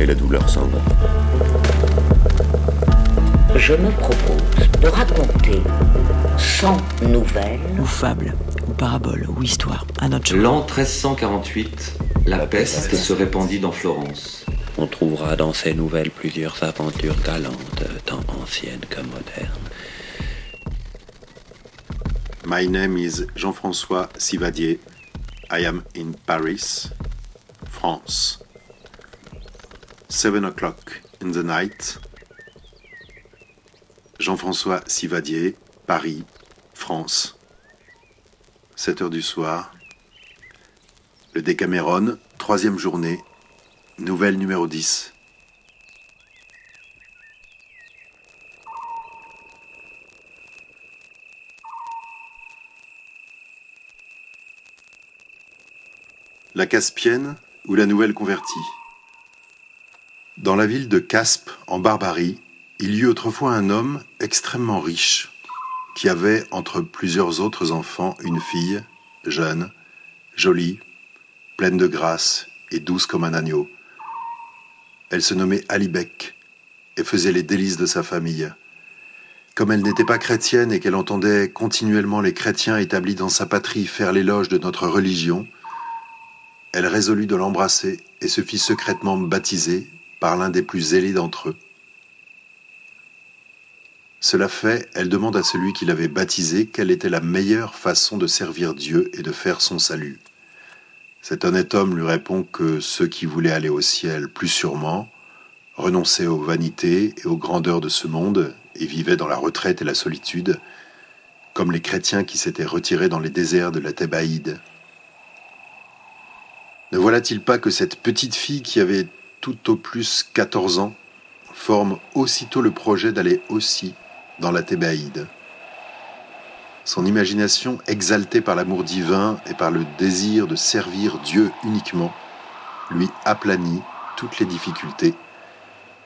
et la douleur s'en va. Je me propose de raconter 100 nouvelles ou fable, ou parabole, ou histoire, à notre choix. L'an 1348, la peste se répandit dans Florence. On trouvera dans ces nouvelles plusieurs aventures galantes, tant anciennes que modernes. My name is Jean-François Sivadier. I am in Paris, France. Seven o'clock in the night. Jean-François Sivadier, Paris, France. 7 heures du soir. Le Décameron, troisième journée. Nouvelle numéro 10. La Caspienne ou la Nouvelle convertie? Dans la ville de Caspe, en Barbarie, il y eut autrefois un homme extrêmement riche qui avait entre plusieurs autres enfants une fille, jeune, jolie, pleine de grâce et douce comme un agneau. Elle se nommait Alibek et faisait les délices de sa famille. Comme elle n'était pas chrétienne et qu'elle entendait continuellement les chrétiens établis dans sa patrie faire l'éloge de notre religion, elle résolut de l'embrasser et se fit secrètement baptiser par l'un des plus zélés d'entre eux. Cela fait, elle demande à celui qui l'avait baptisé quelle était la meilleure façon de servir Dieu et de faire son salut. Cet honnête homme lui répond que ceux qui voulaient aller au ciel plus sûrement renonçaient aux vanités et aux grandeurs de ce monde et vivaient dans la retraite et la solitude, comme les chrétiens qui s'étaient retirés dans les déserts de la Thébaïde. Ne voilà-t-il pas que cette petite fille qui avait tout au plus 14 ans forme aussitôt le projet d'aller aussi dans la Thébaïde Son imagination, exaltée par l'amour divin et par le désir de servir Dieu uniquement, lui aplanit toutes les difficultés,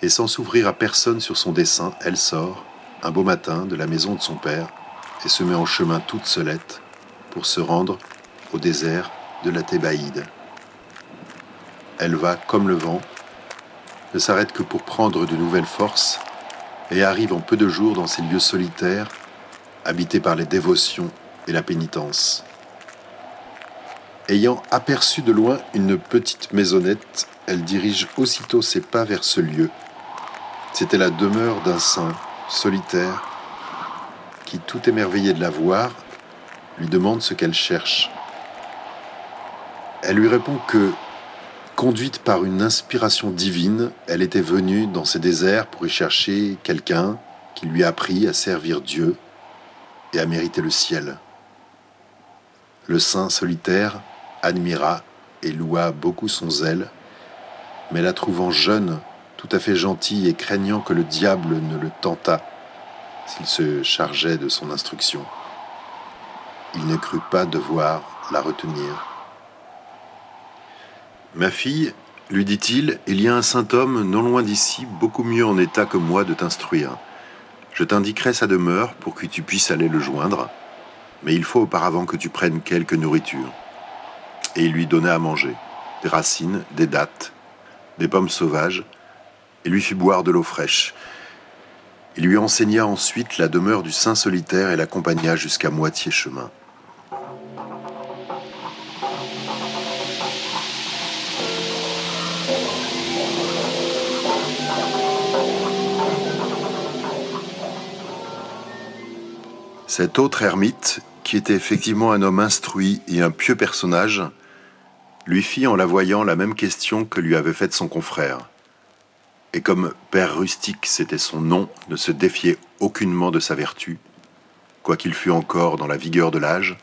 et sans s'ouvrir à personne sur son dessein, elle sort, un beau matin, de la maison de son père, et se met en chemin toute seulette pour se rendre au désert de la Thébaïde. Elle va comme le vent, ne s'arrête que pour prendre de nouvelles forces, et arrive en peu de jours dans ces lieux solitaires, habités par les dévotions et la pénitence. Ayant aperçu de loin une petite maisonnette, elle dirige aussitôt ses pas vers ce lieu. C'était la demeure d'un saint, solitaire, qui, tout émerveillé de la voir, lui demande ce qu'elle cherche. Elle lui répond que, conduite par une inspiration divine, elle était venue dans ces déserts pour y chercher quelqu'un qui lui a appris à servir Dieu et à mériter le ciel. Le saint solitaire admira et loua beaucoup son zèle, mais la trouvant jeune, tout à fait gentille et craignant que le diable ne le tentât s'il se chargeait de son instruction, il ne crut pas devoir la retenir. Ma fille, lui dit-il, il y a un saint homme non loin d'ici, beaucoup mieux en état que moi de t'instruire. Je t'indiquerai sa demeure pour que tu puisses aller le joindre, mais il faut auparavant que tu prennes quelque nourriture. Et il lui donna à manger des racines, des dattes, des pommes sauvages, et lui fit boire de l'eau fraîche. Il lui enseigna ensuite la demeure du saint solitaire et l'accompagna jusqu'à moitié chemin. Cet autre ermite, qui était effectivement un homme instruit et un pieux personnage, lui fit en la voyant la même question que lui avait faite son confrère. Et comme Père Rustique c'était son nom, ne se défiait aucunement de sa vertu, quoiqu'il fût encore dans la vigueur de l'âge,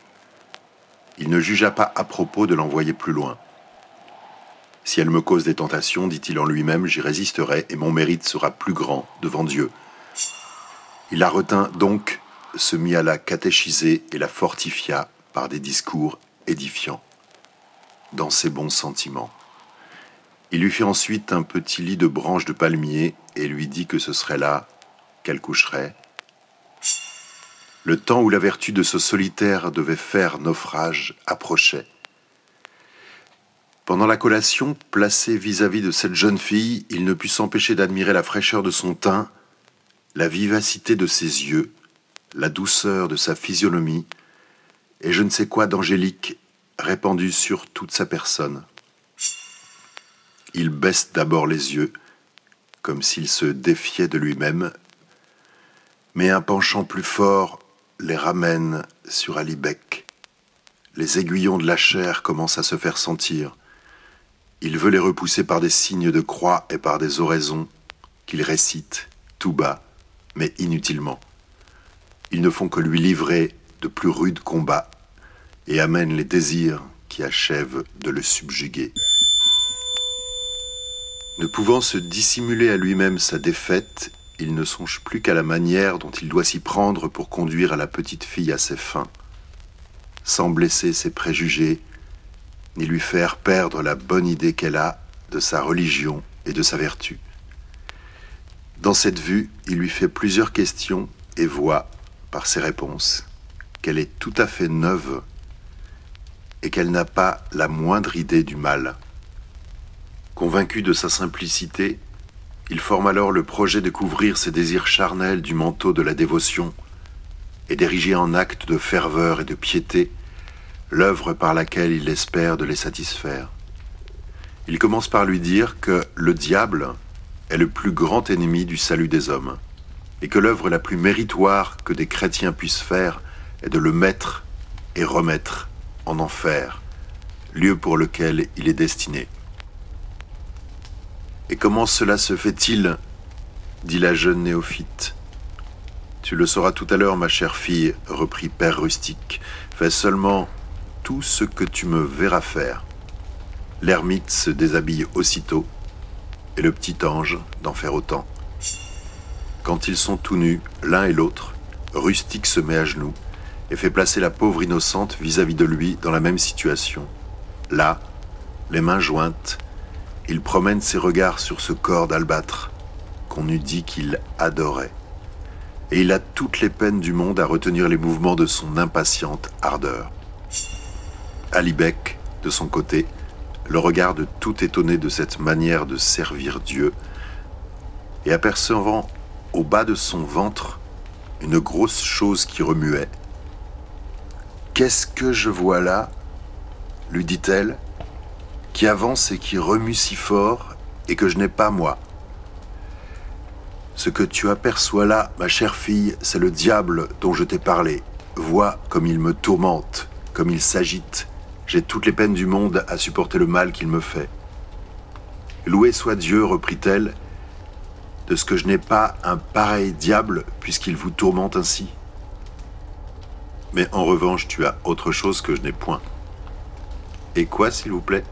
il ne jugea pas à propos de l'envoyer plus loin. Si elle me cause des tentations, dit-il en lui-même, j'y résisterai et mon mérite sera plus grand devant Dieu. Il la retint donc, se mit à la catéchiser et la fortifia par des discours édifiants dans ses bons sentiments. Il lui fit ensuite un petit lit de branches de palmier et lui dit que ce serait là qu'elle coucherait. Le temps où la vertu de ce solitaire devait faire naufrage approchait. Pendant la collation, placé vis-à-vis de cette jeune fille, il ne put s'empêcher d'admirer la fraîcheur de son teint, la vivacité de ses yeux, la douceur de sa physionomie, et je ne sais quoi d'angélique répandu sur toute sa personne. Il baisse d'abord les yeux, comme s'il se défiait de lui-même, mais un penchant plus fort les ramène sur Alibec. Les aiguillons de la chair commencent à se faire sentir. Il veut les repousser par des signes de croix et par des oraisons qu'il récite tout bas, mais inutilement. Ils ne font que lui livrer de plus rudes combats et amènent les désirs qui achèvent de le subjuguer. Ne pouvant se dissimuler à lui-même sa défaite, il ne songe plus qu'à la manière dont il doit s'y prendre pour conduire la petite fille à ses fins, sans blesser ses préjugés ni lui faire perdre la bonne idée qu'elle a de sa religion et de sa vertu. Dans cette vue, il lui fait plusieurs questions et voit, par ses réponses, qu'elle est tout à fait neuve et qu'elle n'a pas la moindre idée du mal. Convaincu de sa simplicité, il forme alors le projet de couvrir ses désirs charnels du manteau de la dévotion et d'ériger en acte de ferveur et de piété l'œuvre par laquelle il espère de les satisfaire. Il commence par lui dire que le diable est le plus grand ennemi du salut des hommes, et que l'œuvre la plus méritoire que des chrétiens puissent faire est de le mettre et remettre en enfer, lieu pour lequel il est destiné. Et comment cela se fait-il? dit la jeune néophyte. Tu le sauras tout à l'heure, ma chère fille, reprit Père Rustique. Fais seulement tout ce que tu me verras faire. L'ermite se déshabille aussitôt, et le petit ange d'en faire autant. Quand ils sont tous nus, l'un et l'autre, Rustique se met à genoux et fait placer la pauvre innocente vis-à-vis de lui dans la même situation. Là, les mains jointes, il promène ses regards sur ce corps d'albâtre qu'on eût dit qu'il adorait. Et il a toutes les peines du monde à retenir les mouvements de son impatiente ardeur. Alibec, de son côté, le regarde tout étonné de cette manière de servir Dieu, et apercevant au bas de son ventre une grosse chose qui remuait. Qu'est-ce que je vois là lui dit-elle, qui avance et qui remue si fort et que je n'ai pas moi? Ce que tu aperçois là, ma chère fille, c'est le diable dont je t'ai parlé. Vois comme il me tourmente, comme il s'agite, j'ai toutes les peines du monde à supporter le mal qu'il me fait. Loué soit Dieu, reprit-elle, de ce que je n'ai pas un pareil diable puisqu'il vous tourmente ainsi. Mais en revanche, tu as autre chose que je n'ai point. Et quoi, s'il vous plaît?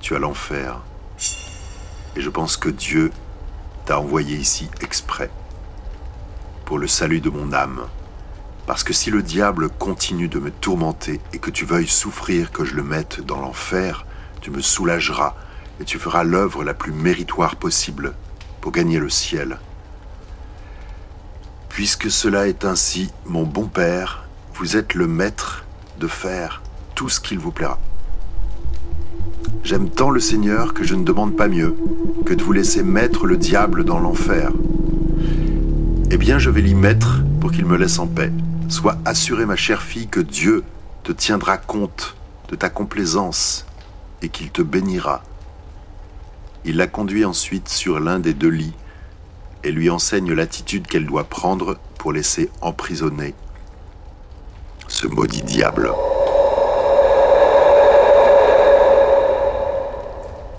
Tu as l'enfer. Et je pense que Dieu t'a envoyé ici exprès, pour le salut de mon âme. Parce que si le diable continue de me tourmenter et que tu veuilles souffrir que je le mette dans l'enfer, tu me soulageras et tu feras l'œuvre la plus méritoire possible pour gagner le ciel. Puisque cela est ainsi, mon bon Père, vous êtes le maître de faire tout ce qu'il vous plaira. J'aime tant le Seigneur que je ne demande pas mieux que de vous laisser mettre le diable dans l'enfer. Eh bien, je vais l'y mettre pour qu'il me laisse en paix. Sois assurée, ma chère fille, que Dieu te tiendra compte de ta complaisance et qu'il te bénira. Il la conduit ensuite sur l'un des deux lits et lui enseigne l'attitude qu'elle doit prendre pour laisser emprisonner ce maudit diable.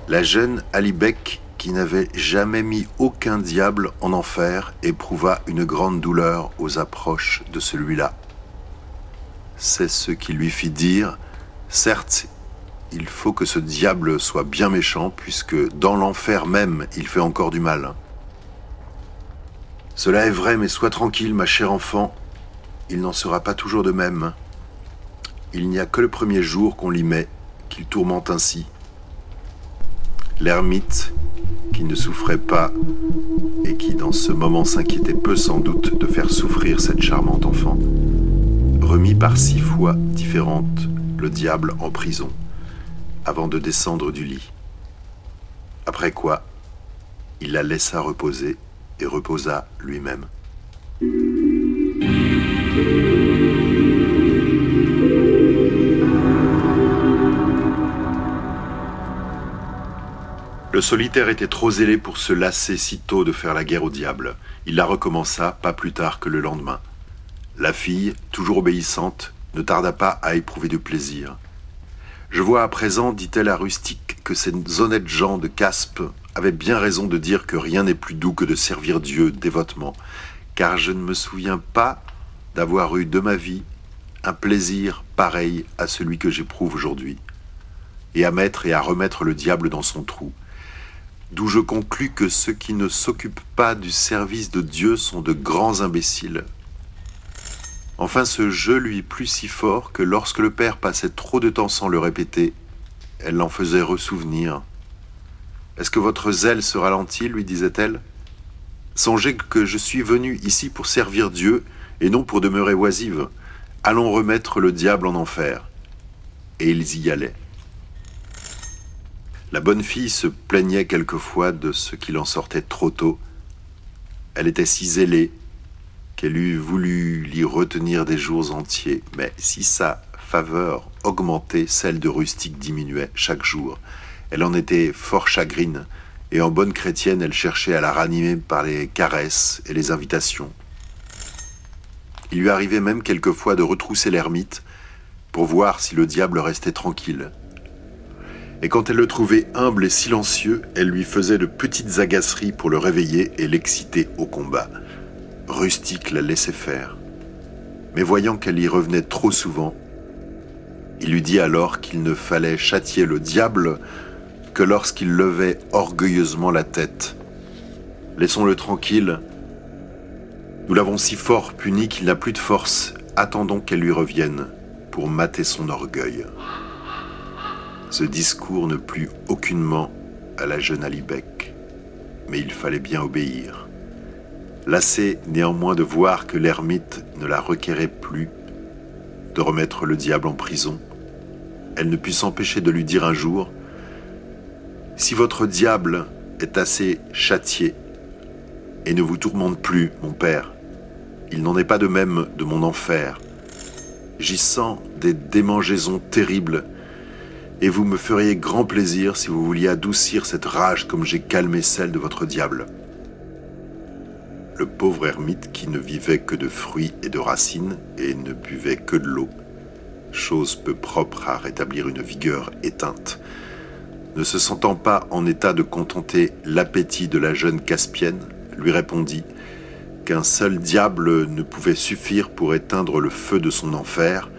La jeune Alibec, qui n'avait jamais mis aucun diable en enfer, éprouva une grande douleur aux approches de celui-là. C'est ce qui lui fit dire, certes, il faut que ce diable soit bien méchant, puisque dans l'enfer même, il fait encore du mal. Cela est vrai, mais sois tranquille, ma chère enfant, il n'en sera pas toujours de même. Il n'y a que le premier jour qu'on l'y met, qu'il tourmente ainsi. L'ermite, qui ne souffrait pas et qui dans ce moment s'inquiétait peu sans doute de faire souffrir cette charmante enfant, remit par six fois différentes le diable en prison avant de descendre du lit. Après quoi, il la laissa reposer et reposa lui-même. Le solitaire était trop zélé pour se lasser si tôt de faire la guerre au diable. Il la recommença pas plus tard que le lendemain. La fille, toujours obéissante, ne tarda pas à éprouver du plaisir. Je vois à présent, dit-elle à Rustique, que ces honnêtes gens de Caspe avaient bien raison de dire que rien n'est plus doux que de servir Dieu dévotement, car je ne me souviens pas d'avoir eu de ma vie un plaisir pareil à celui que j'éprouve aujourd'hui, et à mettre et à remettre le diable dans son trou, d'où je conclus que ceux qui ne s'occupent pas du service de Dieu sont de grands imbéciles. Enfin, ce jeu lui plut si fort que lorsque le père passait trop de temps sans le répéter, elle l'en faisait ressouvenir. Est-ce que votre zèle se ralentit lui disait-elle. Songez que je suis venu ici pour servir Dieu et non pour demeurer oisive. Allons remettre le diable en enfer. Et ils y allaient. La bonne fille se plaignait quelquefois de ce qu'il en sortait trop tôt. Elle était si zélée qu'elle eût voulu l'y retenir des jours entiers, mais si sa faveur augmentait, celle de Rustique diminuait chaque jour. Elle en était fort chagrine, et en bonne chrétienne, elle cherchait à la ranimer par les caresses et les invitations. Il lui arrivait même quelquefois de retrousser l'ermite pour voir si le diable restait tranquille et quand elle le trouvait humble et silencieux, elle lui faisait de petites agaceries pour le réveiller et l'exciter au combat. Rustique la laissait faire. Mais voyant qu'elle y revenait trop souvent, il lui dit alors qu'il ne fallait châtier le diable que lorsqu'il levait orgueilleusement la tête. Laissons-le tranquille. Nous l'avons si fort puni qu'il n'a plus de force. Attendons qu'elle lui revienne pour mater son orgueil. Ce discours ne plut aucunement à la jeune Alibec, mais il fallait bien obéir. Lassée néanmoins de voir que l'ermite ne la requérait plus de remettre le diable en prison, elle ne put s'empêcher de lui dire un jour Si votre diable est assez châtié et ne vous tourmente plus, mon père, il n'en est pas de même de mon enfer. J'y sens des démangeaisons terribles et vous me feriez grand plaisir si vous vouliez adoucir cette rage comme j'ai calmé celle de votre diable. Le pauvre ermite qui ne vivait que de fruits et de racines et ne buvait que de l'eau, chose peu propre à rétablir une vigueur éteinte, ne se sentant pas en état de contenter l'appétit de la jeune Caspienne, lui répondit qu'un seul diable ne pouvait suffire pour éteindre le feu de son enfer,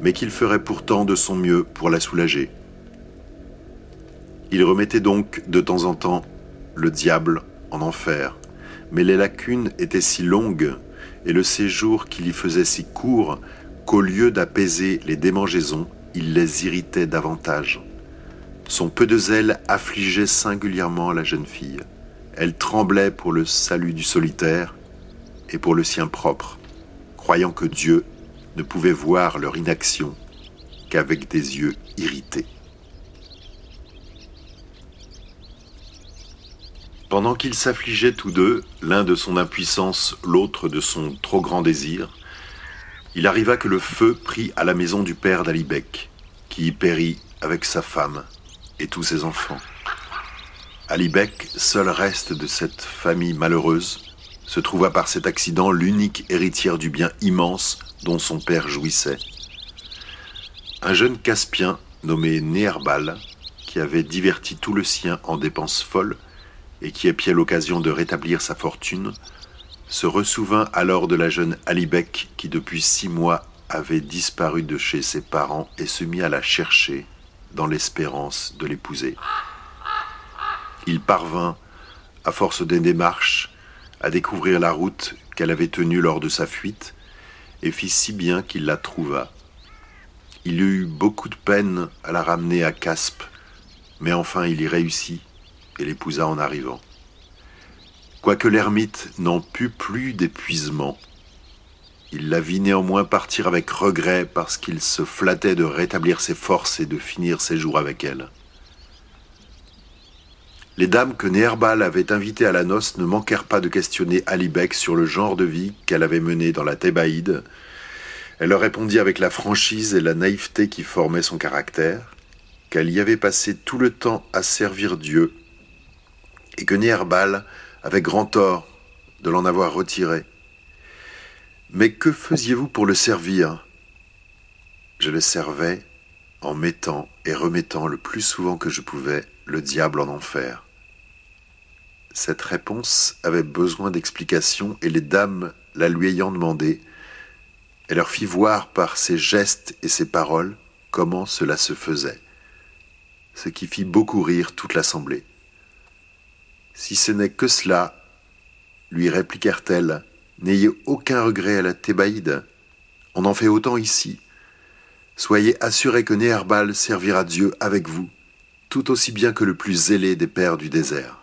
mais qu'il ferait pourtant de son mieux pour la soulager. Il remettait donc de temps en temps le diable en enfer, mais les lacunes étaient si longues et le séjour qu'il y faisait si court qu'au lieu d'apaiser les démangeaisons, il les irritait davantage. Son peu de zèle affligeait singulièrement la jeune fille. Elle tremblait pour le salut du solitaire et pour le sien propre, croyant que Dieu ne pouvait voir leur inaction qu'avec des yeux irrités. Pendant qu'ils s'affligeaient tous deux, l'un de son impuissance, l'autre de son trop grand désir, il arriva que le feu prit à la maison du père d'Alibec, qui y périt avec sa femme et tous ses enfants. Alibec, seul reste de cette famille malheureuse, se trouva par cet accident l'unique héritière du bien immense dont son père jouissait. Un jeune Caspien nommé Néherbal, qui avait diverti tout le sien en dépenses folles, et qui épiait l'occasion de rétablir sa fortune, se ressouvint alors de la jeune Alibec qui depuis six mois avait disparu de chez ses parents et se mit à la chercher dans l'espérance de l'épouser. Il parvint, à force des démarches, à découvrir la route qu'elle avait tenue lors de sa fuite, et fit si bien qu'il la trouva. Il eut beaucoup de peine à la ramener à Caspe, mais enfin il y réussit et l'épousa en arrivant. Quoique l'ermite n'en pût plus d'épuisement, il la vit néanmoins partir avec regret parce qu'il se flattait de rétablir ses forces et de finir ses jours avec elle. Les dames que Néherbal avait invitées à la noce ne manquèrent pas de questionner Alibec sur le genre de vie qu'elle avait mené dans la Thébaïde. Elle leur répondit avec la franchise et la naïveté qui formaient son caractère, qu'elle y avait passé tout le temps à servir Dieu, et que Néherbal avait grand tort de l'en avoir retiré. Mais que faisiez-vous pour le servir? Je le servais en mettant et remettant le plus souvent que je pouvais le diable en enfer. Cette réponse avait besoin d'explication et les dames, la lui ayant demandé, elle leur fit voir par ses gestes et ses paroles comment cela se faisait, ce qui fit beaucoup rire toute l'assemblée. Si ce n'est que cela, lui répliquèrent-elles, n'ayez aucun regret à la Thébaïde, on en fait autant ici. Soyez assurés que Néherbal servira Dieu avec vous, tout aussi bien que le plus zélé des pères du désert.